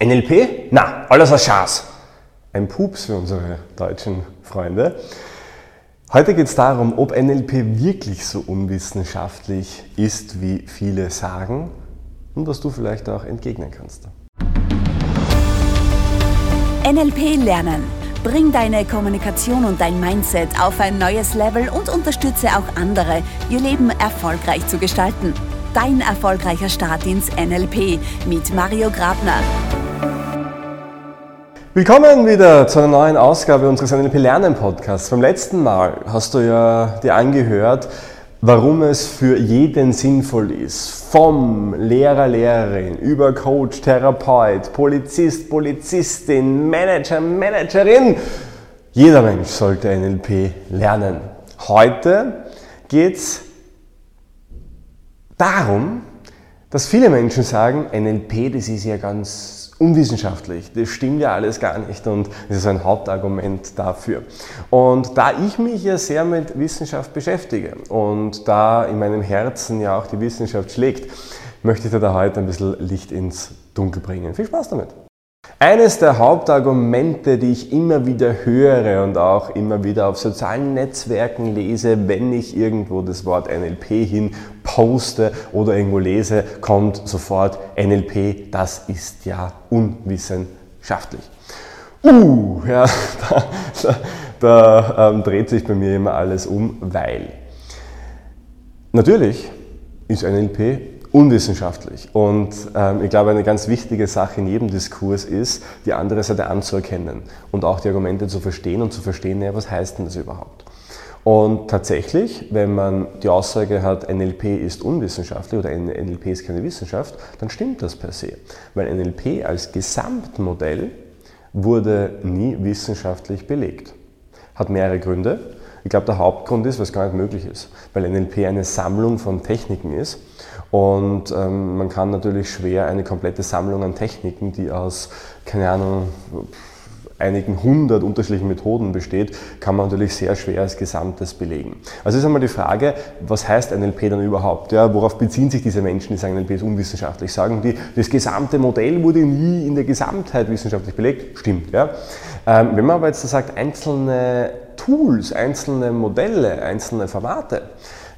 NLP? Na, alles ein Schatz. Ein Pups für unsere deutschen Freunde. Heute geht es darum, ob NLP wirklich so unwissenschaftlich ist, wie viele sagen und was du vielleicht auch entgegnen kannst. NLP lernen. Bring deine Kommunikation und dein Mindset auf ein neues Level und unterstütze auch andere, ihr Leben erfolgreich zu gestalten. Dein erfolgreicher Start ins NLP mit Mario Grabner. Willkommen wieder zu einer neuen Ausgabe unseres NLP Lernen Podcasts. Beim letzten Mal hast du ja dir angehört, warum es für jeden sinnvoll ist, vom Lehrer, Lehrerin über Coach, Therapeut, Polizist, Polizistin, Manager, Managerin. Jeder Mensch sollte NLP lernen. Heute geht es darum, dass viele Menschen sagen, NLP, das ist ja ganz unwissenschaftlich. Das stimmt ja alles gar nicht und das ist ein Hauptargument dafür. Und da ich mich ja sehr mit Wissenschaft beschäftige und da in meinem Herzen ja auch die Wissenschaft schlägt, möchte ich dir da heute ein bisschen Licht ins Dunkel bringen. Viel Spaß damit! Eines der Hauptargumente, die ich immer wieder höre und auch immer wieder auf sozialen Netzwerken lese, wenn ich irgendwo das Wort NLP hin poste oder irgendwo lese, kommt sofort NLP, das ist ja unwissenschaftlich. Uh, ja, da, da, da ähm, dreht sich bei mir immer alles um, weil natürlich ist NLP unwissenschaftlich. Und ähm, ich glaube, eine ganz wichtige Sache in jedem Diskurs ist, die andere Seite anzuerkennen und auch die Argumente zu verstehen und zu verstehen, ja, was heißt denn das überhaupt? Und tatsächlich, wenn man die Aussage hat, NLP ist unwissenschaftlich oder NLP ist keine Wissenschaft, dann stimmt das per se. Weil NLP als Gesamtmodell wurde nie wissenschaftlich belegt. Hat mehrere Gründe. Ich glaube, der Hauptgrund ist, was gar nicht möglich ist, weil NLP eine Sammlung von Techniken ist und ähm, man kann natürlich schwer eine komplette Sammlung an Techniken, die aus, keine Ahnung, einigen hundert unterschiedlichen Methoden besteht, kann man natürlich sehr schwer als Gesamtes belegen. Also ist einmal die Frage, was heißt NLP dann überhaupt? Ja, worauf beziehen sich diese Menschen, die sagen, NLP ist unwissenschaftlich? Sagen die, das gesamte Modell wurde nie in der Gesamtheit wissenschaftlich belegt? Stimmt. Ja. Ähm, wenn man aber jetzt sagt, einzelne Tools, einzelne Modelle, einzelne Formate,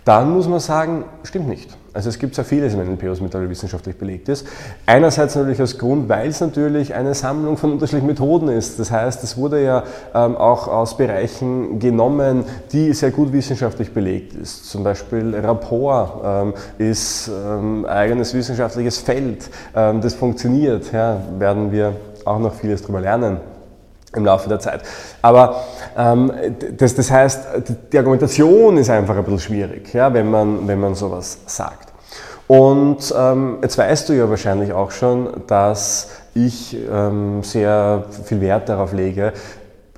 dann muss man sagen, stimmt nicht. Also es gibt sehr vieles im NLP, was mittlerweile wissenschaftlich belegt ist. Einerseits natürlich aus Grund, weil es natürlich eine Sammlung von unterschiedlichen Methoden ist. Das heißt, es wurde ja ähm, auch aus Bereichen genommen, die sehr gut wissenschaftlich belegt ist. Zum Beispiel Rapport ähm, ist ähm, eigenes wissenschaftliches Feld, ähm, das funktioniert. Ja, werden wir auch noch vieles darüber lernen im Laufe der Zeit. Aber ähm, das, das heißt, die Argumentation ist einfach ein bisschen schwierig, ja, wenn, man, wenn man sowas sagt. Und ähm, jetzt weißt du ja wahrscheinlich auch schon, dass ich ähm, sehr viel Wert darauf lege,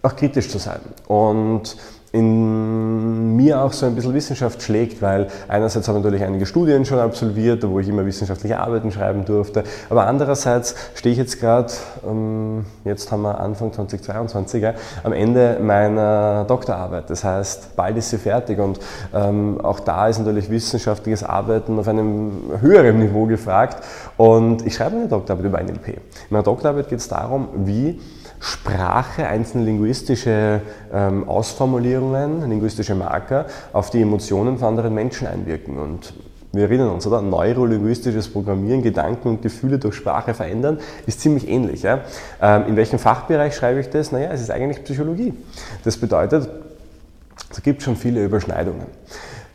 auch kritisch zu sein. Und in mir auch so ein bisschen Wissenschaft schlägt, weil einerseits habe ich natürlich einige Studien schon absolviert, wo ich immer wissenschaftliche Arbeiten schreiben durfte, aber andererseits stehe ich jetzt gerade, ähm, jetzt haben wir Anfang 2022, am Ende meiner Doktorarbeit. Das heißt, bald ist sie fertig und ähm, auch da ist natürlich wissenschaftliches Arbeiten auf einem höheren Niveau gefragt und ich schreibe eine Doktorarbeit über NLP. In meiner Doktorarbeit geht es darum, wie Sprache, einzelne linguistische ähm, Ausformulierungen, linguistische Marker auf die Emotionen von anderen Menschen einwirken. Und wir erinnern uns, oder? Neurolinguistisches Programmieren, Gedanken und Gefühle durch Sprache verändern, ist ziemlich ähnlich. Ja? Ähm, in welchem Fachbereich schreibe ich das? Naja, es ist eigentlich Psychologie. Das bedeutet, es gibt schon viele Überschneidungen.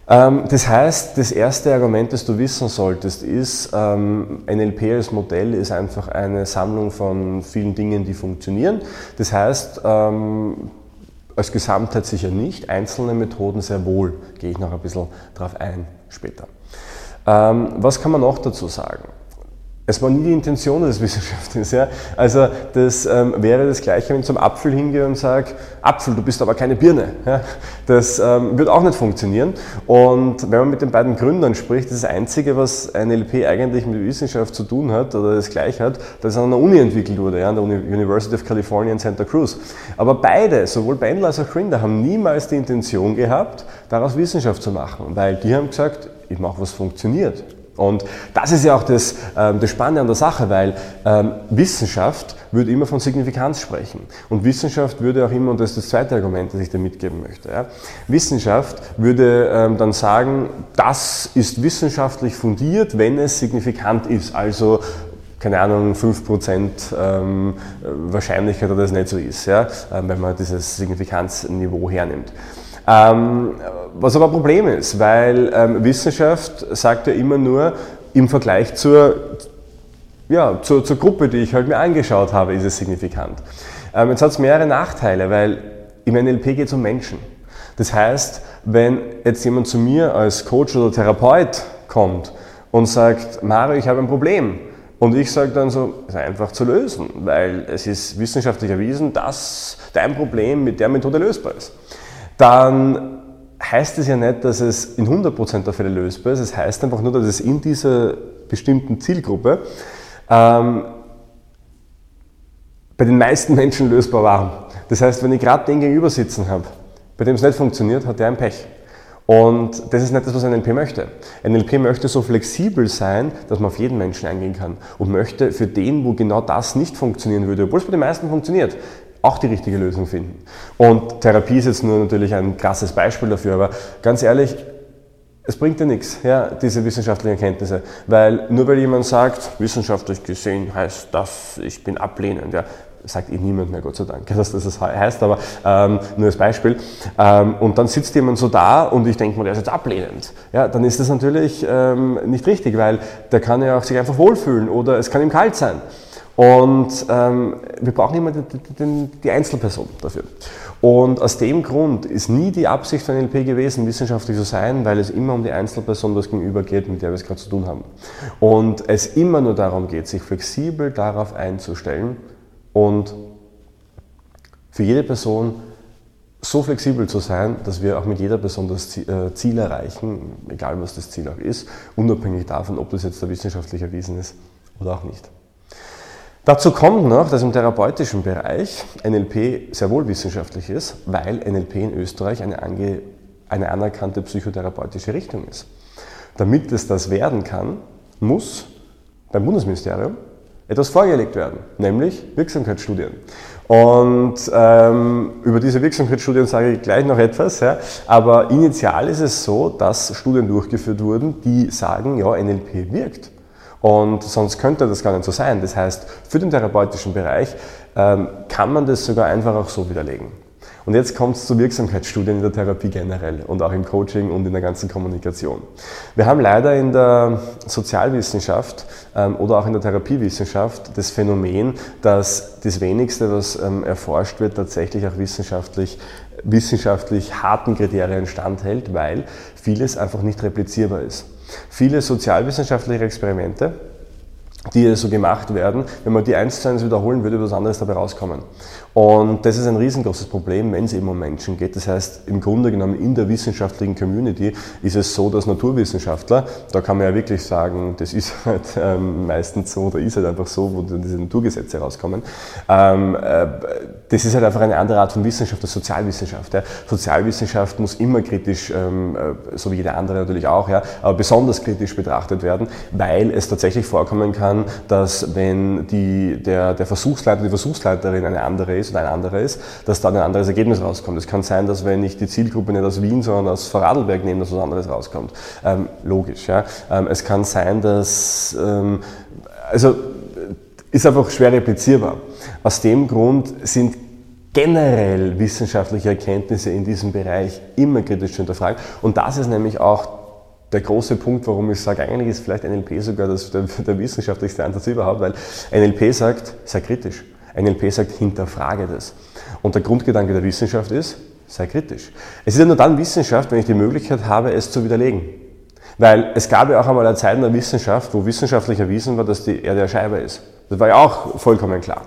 Ähm, das heißt, das erste Argument, das du wissen solltest, ist, ähm, NLP als Modell ist einfach eine Sammlung von vielen Dingen, die funktionieren. Das heißt, ähm, als Gesamtheit sicher nicht, einzelne Methoden sehr wohl, gehe ich noch ein bisschen darauf ein später. Was kann man noch dazu sagen? Es war nie die Intention des Wissenschaftlers. Ja? Also das ähm, wäre das Gleiche, wenn ich zum Apfel hingehe und sage, Apfel, du bist aber keine Birne. Ja? Das ähm, wird auch nicht funktionieren. Und wenn man mit den beiden Gründern spricht, das, das Einzige, was ein LP eigentlich mit Wissenschaft zu tun hat oder das gleich hat, das an einer Uni entwickelt wurde, ja? an der University of California in Santa Cruz. Aber beide, sowohl Bendler als auch Grinder, haben niemals die Intention gehabt, daraus Wissenschaft zu machen, weil die haben gesagt, ich mache was funktioniert. Und das ist ja auch das, ähm, das Spannende an der Sache, weil ähm, Wissenschaft würde immer von Signifikanz sprechen. Und Wissenschaft würde auch immer, und das ist das zweite Argument, das ich da mitgeben möchte, ja, Wissenschaft würde ähm, dann sagen, das ist wissenschaftlich fundiert, wenn es signifikant ist. Also keine Ahnung, 5% ähm, Wahrscheinlichkeit, dass es nicht so ist, ja, ähm, wenn man dieses Signifikanzniveau hernimmt. Ähm, was aber ein Problem ist, weil ähm, Wissenschaft sagt ja immer nur, im Vergleich zur, ja, zur, zur, Gruppe, die ich halt mir angeschaut habe, ist es signifikant. Ähm, jetzt hat es mehrere Nachteile, weil im NLP geht es um Menschen. Das heißt, wenn jetzt jemand zu mir als Coach oder Therapeut kommt und sagt, Mario, ich habe ein Problem, und ich sage dann so, es ist einfach zu lösen, weil es ist wissenschaftlich erwiesen, dass dein Problem mit der Methode lösbar ist dann heißt es ja nicht, dass es in 100% der Fälle lösbar ist. Es heißt einfach nur, dass es in dieser bestimmten Zielgruppe ähm, bei den meisten Menschen lösbar war. Das heißt, wenn ich gerade den gegenüber sitzen habe, bei dem es nicht funktioniert, hat der ein Pech. Und das ist nicht das, was ein NLP möchte. Ein NLP möchte so flexibel sein, dass man auf jeden Menschen eingehen kann und möchte für den, wo genau das nicht funktionieren würde, obwohl es bei den meisten funktioniert, auch die richtige Lösung finden. Und Therapie ist jetzt nur natürlich ein krasses Beispiel dafür, aber ganz ehrlich, es bringt dir nichts, ja, diese wissenschaftlichen Erkenntnisse, weil nur weil jemand sagt, wissenschaftlich gesehen heißt das, ich bin ablehnend, ja, sagt eh niemand mehr, Gott sei Dank, dass das heißt, aber ähm, nur als Beispiel. Ähm, und dann sitzt jemand so da und ich denke mir, der ist jetzt ablehnend. Ja, dann ist das natürlich ähm, nicht richtig, weil der kann ja auch sich einfach wohlfühlen oder es kann ihm kalt sein. Und ähm, wir brauchen immer die, die, die, Einzelperson dafür. Und aus dem Grund ist nie die Absicht von NLP gewesen, wissenschaftlich zu sein, weil es immer um die Einzelperson das Gegenüber geht, mit der wir es gerade zu tun haben. Und es immer nur darum geht, sich flexibel darauf einzustellen und für jede Person so flexibel zu sein, dass wir auch mit jeder Person das äh, Ziel erreichen, egal was das Ziel auch ist, unabhängig davon, ob das jetzt da wissenschaftlich erwiesen ist oder auch nicht. Dazu kommt noch, dass im therapeutischen Bereich NLP sehr wohl wissenschaftlich ist, weil NLP in Österreich eine, ange, eine anerkannte psychotherapeutische Richtung ist. Damit es das werden kann, muss beim Bundesministerium etwas vorgelegt werden, nämlich Wirksamkeitsstudien. Und ähm, über diese Wirksamkeitsstudien sage ich gleich noch etwas, ja. aber initial ist es so, dass Studien durchgeführt wurden, die sagen, ja, NLP wirkt. Und sonst könnte das gar nicht so sein. Das heißt, für den therapeutischen Bereich ähm, kann man das sogar einfach auch so widerlegen. Und jetzt kommt es zu Wirksamkeitsstudien in der Therapie generell und auch im Coaching und in der ganzen Kommunikation. Wir haben leider in der Sozialwissenschaft ähm, oder auch in der Therapiewissenschaft das Phänomen, dass das wenigste, was ähm, erforscht wird, tatsächlich auch wissenschaftlich, wissenschaftlich harten Kriterien standhält, weil vieles einfach nicht replizierbar ist. Viele sozialwissenschaftliche Experimente, die so gemacht werden, wenn man die eins zu eins wiederholen würde, würde was anderes dabei rauskommen. Und das ist ein riesengroßes Problem, wenn es eben um Menschen geht. Das heißt, im Grunde genommen in der wissenschaftlichen Community ist es so, dass Naturwissenschaftler, da kann man ja wirklich sagen, das ist halt ähm, meistens so oder ist halt einfach so, wo diese Naturgesetze rauskommen. Ähm, äh, das ist halt einfach eine andere Art von Wissenschaft als Sozialwissenschaft. Ja. Sozialwissenschaft muss immer kritisch, ähm, äh, so wie jede andere natürlich auch, ja, aber besonders kritisch betrachtet werden, weil es tatsächlich vorkommen kann, dass wenn die, der, der Versuchsleiter, die Versuchsleiterin eine andere ist, oder ein anderer ist, dass dann ein anderes Ergebnis rauskommt. Es kann sein, dass wenn ich die Zielgruppe nicht aus Wien, sondern aus Vorarlberg nehme, dass was anderes rauskommt. Ähm, logisch, ja. Ähm, es kann sein, dass, ähm, also, ist einfach schwer replizierbar. Aus dem Grund sind generell wissenschaftliche Erkenntnisse in diesem Bereich immer kritisch zu hinterfragen. Und das ist nämlich auch der große Punkt, warum ich sage, eigentlich ist vielleicht NLP sogar das, der, der wissenschaftlichste Ansatz überhaupt, weil NLP sagt, sei kritisch. NLP sagt, hinterfrage das. Und der Grundgedanke der Wissenschaft ist, sei kritisch. Es ist ja nur dann Wissenschaft, wenn ich die Möglichkeit habe, es zu widerlegen. Weil es gab ja auch einmal eine Zeit in der Wissenschaft, wo wissenschaftlich erwiesen war, dass die Erde eine Scheibe ist. Das war ja auch vollkommen klar.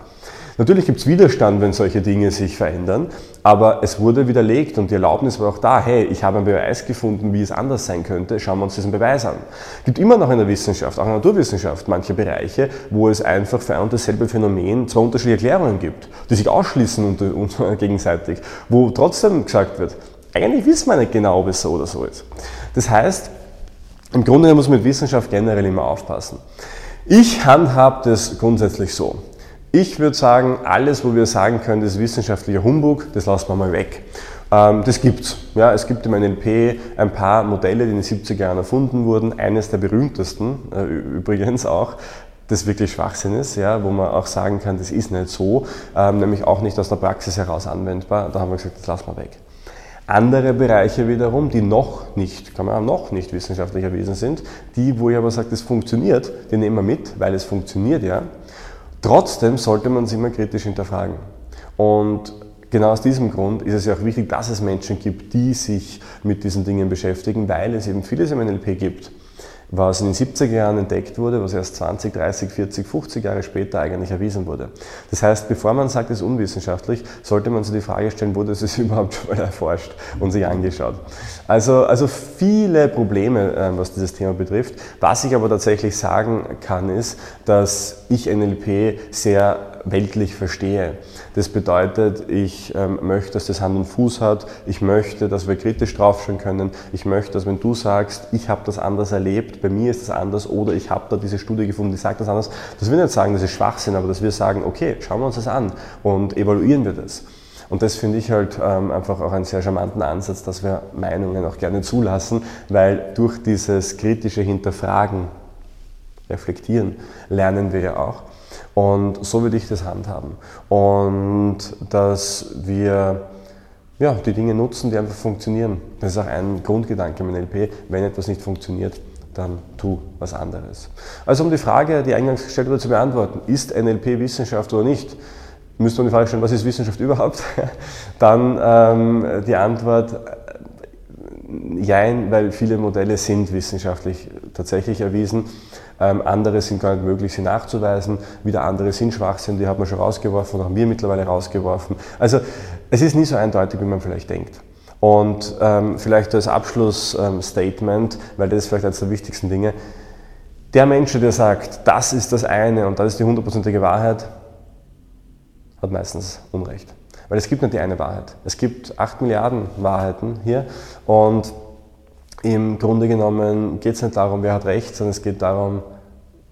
Natürlich gibt es Widerstand, wenn solche Dinge sich verändern, aber es wurde widerlegt und die Erlaubnis war auch da, hey, ich habe einen Beweis gefunden, wie es anders sein könnte, schauen wir uns diesen Beweis an. Es gibt immer noch in der Wissenschaft, auch in der Naturwissenschaft, manche Bereiche, wo es einfach für ein und dasselbe Phänomen zwei unterschiedliche Erklärungen gibt, die sich ausschließen und, und gegenseitig, wo trotzdem gesagt wird, eigentlich wissen wir nicht genau, ob es so oder so ist. Das heißt, Im Grunde muss man mit Wissenschaft generell immer aufpassen. Ich handhab das grundsätzlich so. Ich würde sagen, alles, wo wir sagen können, das ist wissenschaftlicher Humbug, das lassen wir mal weg. Ähm, das gibt's. Ja, es gibt im NLP ein paar Modelle, die in den 70er Jahren erfunden wurden. Eines der berühmtesten, äh, übrigens auch, das wirklich Schwachsinn ist, ja, wo man auch sagen kann, das ist nicht so, ähm, nämlich auch nicht aus der Praxis heraus anwendbar. Da haben wir gesagt, das lassen wir weg. Andere Bereiche wiederum, die noch nicht, kann man auch noch nicht wissenschaftlich erwiesen sind, die, wo ich aber sage, das funktioniert, die nehmen wir mit, weil es funktioniert ja. Trotzdem sollte man es immer kritisch hinterfragen. Und genau aus diesem Grund ist es ja auch wichtig, dass es Menschen gibt, die sich mit diesen Dingen beschäftigen, weil es eben vieles im NLP gibt, was in den 70er Jahren entdeckt wurde, was erst 20, 30, 40, 50 Jahre später eigentlich erwiesen wurde. Das heißt, bevor man sagt, es ist unwissenschaftlich, sollte man sich die Frage stellen, wurde es überhaupt schon mal erforscht und sich angeschaut. Also, also viele Probleme, ähm, was dieses Thema betrifft. Was ich aber tatsächlich sagen kann, ist, dass ich NLP sehr weltlich verstehe. Das bedeutet, ich ähm, möchte, dass das Hand und Fuß hat. Ich möchte, dass wir kritisch draufschauen können. Ich möchte, dass wenn du sagst, ich habe das anders erlebt, bei mir ist das anders oder ich habe da diese Studie gefunden, die sagt das anders, dass wir nicht sagen, das ist Schwachsinn, aber dass wir sagen, okay, schauen wir uns das an und evaluieren wir das. Und das finde ich halt ähm, einfach auch einen sehr charmanten Ansatz, dass wir Meinungen auch gerne zulassen, weil durch dieses kritische Hinterfragen, Reflektieren, lernen wir ja auch. Und so würde ich das handhaben. Und dass wir ja, die Dinge nutzen, die einfach funktionieren. Das ist auch ein Grundgedanke im NLP. Wenn etwas nicht funktioniert, dann tu was anderes. Also um die Frage, die eingangs gestellt wurde, zu beantworten, ist NLP Wissenschaft oder nicht, müsste man die Frage stellen, was ist Wissenschaft überhaupt? dann ähm, die Antwort, äh, jein, weil viele Modelle sind wissenschaftlich tatsächlich erwiesen. Ähm, andere sind gar nicht möglich, sie nachzuweisen. Wieder andere sind Schwachsinn, die hat man schon rausgeworfen haben wir mittlerweile rausgeworfen. Also es ist nie so eindeutig, wie man vielleicht denkt. Und ähm, vielleicht als Abschlussstatement, ähm, weil das ist vielleicht eines der wichtigsten Dinge, der Mensch, der sagt, das ist das eine und das ist die hundertprozentige Wahrheit, hat meistens Unrecht. Weil es gibt nicht die eine Wahrheit. Es gibt acht Milliarden Wahrheiten hier und im Grunde genommen geht es nicht darum, wer hat recht, sondern es geht darum,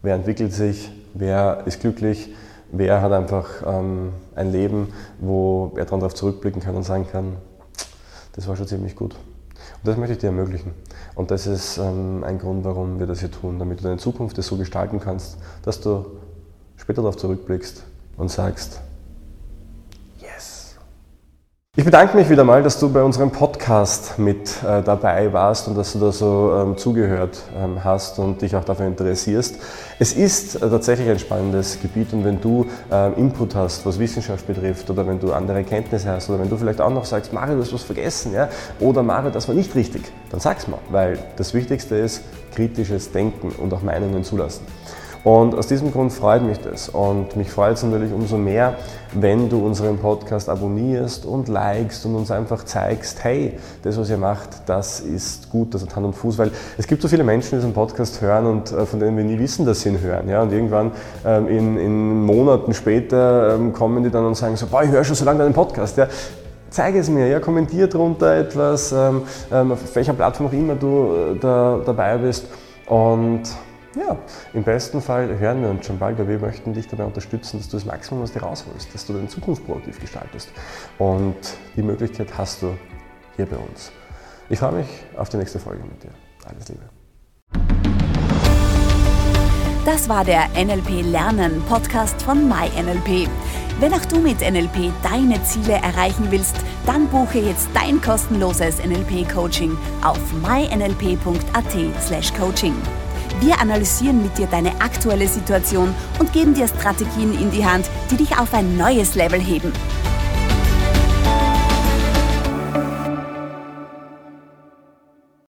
wer entwickelt sich, wer ist glücklich, wer hat einfach ähm, ein Leben, wo er darauf zurückblicken kann und sagen kann, das war schon ziemlich gut. Und das möchte ich dir ermöglichen. Und das ist ähm, ein Grund, warum wir das hier tun, damit du deine Zukunft so gestalten kannst, dass du später darauf zurückblickst und sagst, ich bedanke mich wieder mal, dass du bei unserem Podcast mit äh, dabei warst und dass du da so ähm, zugehört ähm, hast und dich auch dafür interessierst. Es ist äh, tatsächlich ein spannendes Gebiet und wenn du äh, Input hast, was Wissenschaft betrifft oder wenn du andere Kenntnisse hast oder wenn du vielleicht auch noch sagst, Mario, du hast was vergessen ja? oder Mario, das war nicht richtig, dann sag's mal, weil das Wichtigste ist kritisches Denken und auch Meinungen zulassen. Und aus diesem Grund freut mich das. Und mich freut es natürlich umso mehr, wenn du unseren Podcast abonnierst und likest und uns einfach zeigst, hey, das, was ihr macht, das ist gut, das hat Hand und Fuß. Weil es gibt so viele Menschen, die diesen Podcast hören und äh, von denen wir nie wissen, dass sie ihn hören. Ja? Und irgendwann ähm, in, in, Monaten später ähm, kommen die dann und sagen so, boah, ich höre schon so lange deinen Podcast. Ja? zeige es mir, ja, kommentier drunter etwas, ähm, ähm, auf welcher Plattform auch immer du äh, da, dabei bist. Und ja, im besten Fall hören wir uns schon bald, weil wir möchten dich dabei unterstützen, dass du das Maximum aus dir rausholst, dass du deine Zukunft proaktiv gestaltest. Und die Möglichkeit hast du hier bei uns. Ich freue mich auf die nächste Folge mit dir. Alles Liebe. Das war der NLP Lernen Podcast von MyNLP. Wenn auch du mit NLP deine Ziele erreichen willst, dann buche jetzt dein kostenloses NLP Coaching auf mynlp.at/coaching. Wir analysieren mit dir deine aktuelle Situation und geben dir Strategien in die Hand, die dich auf ein neues Level heben.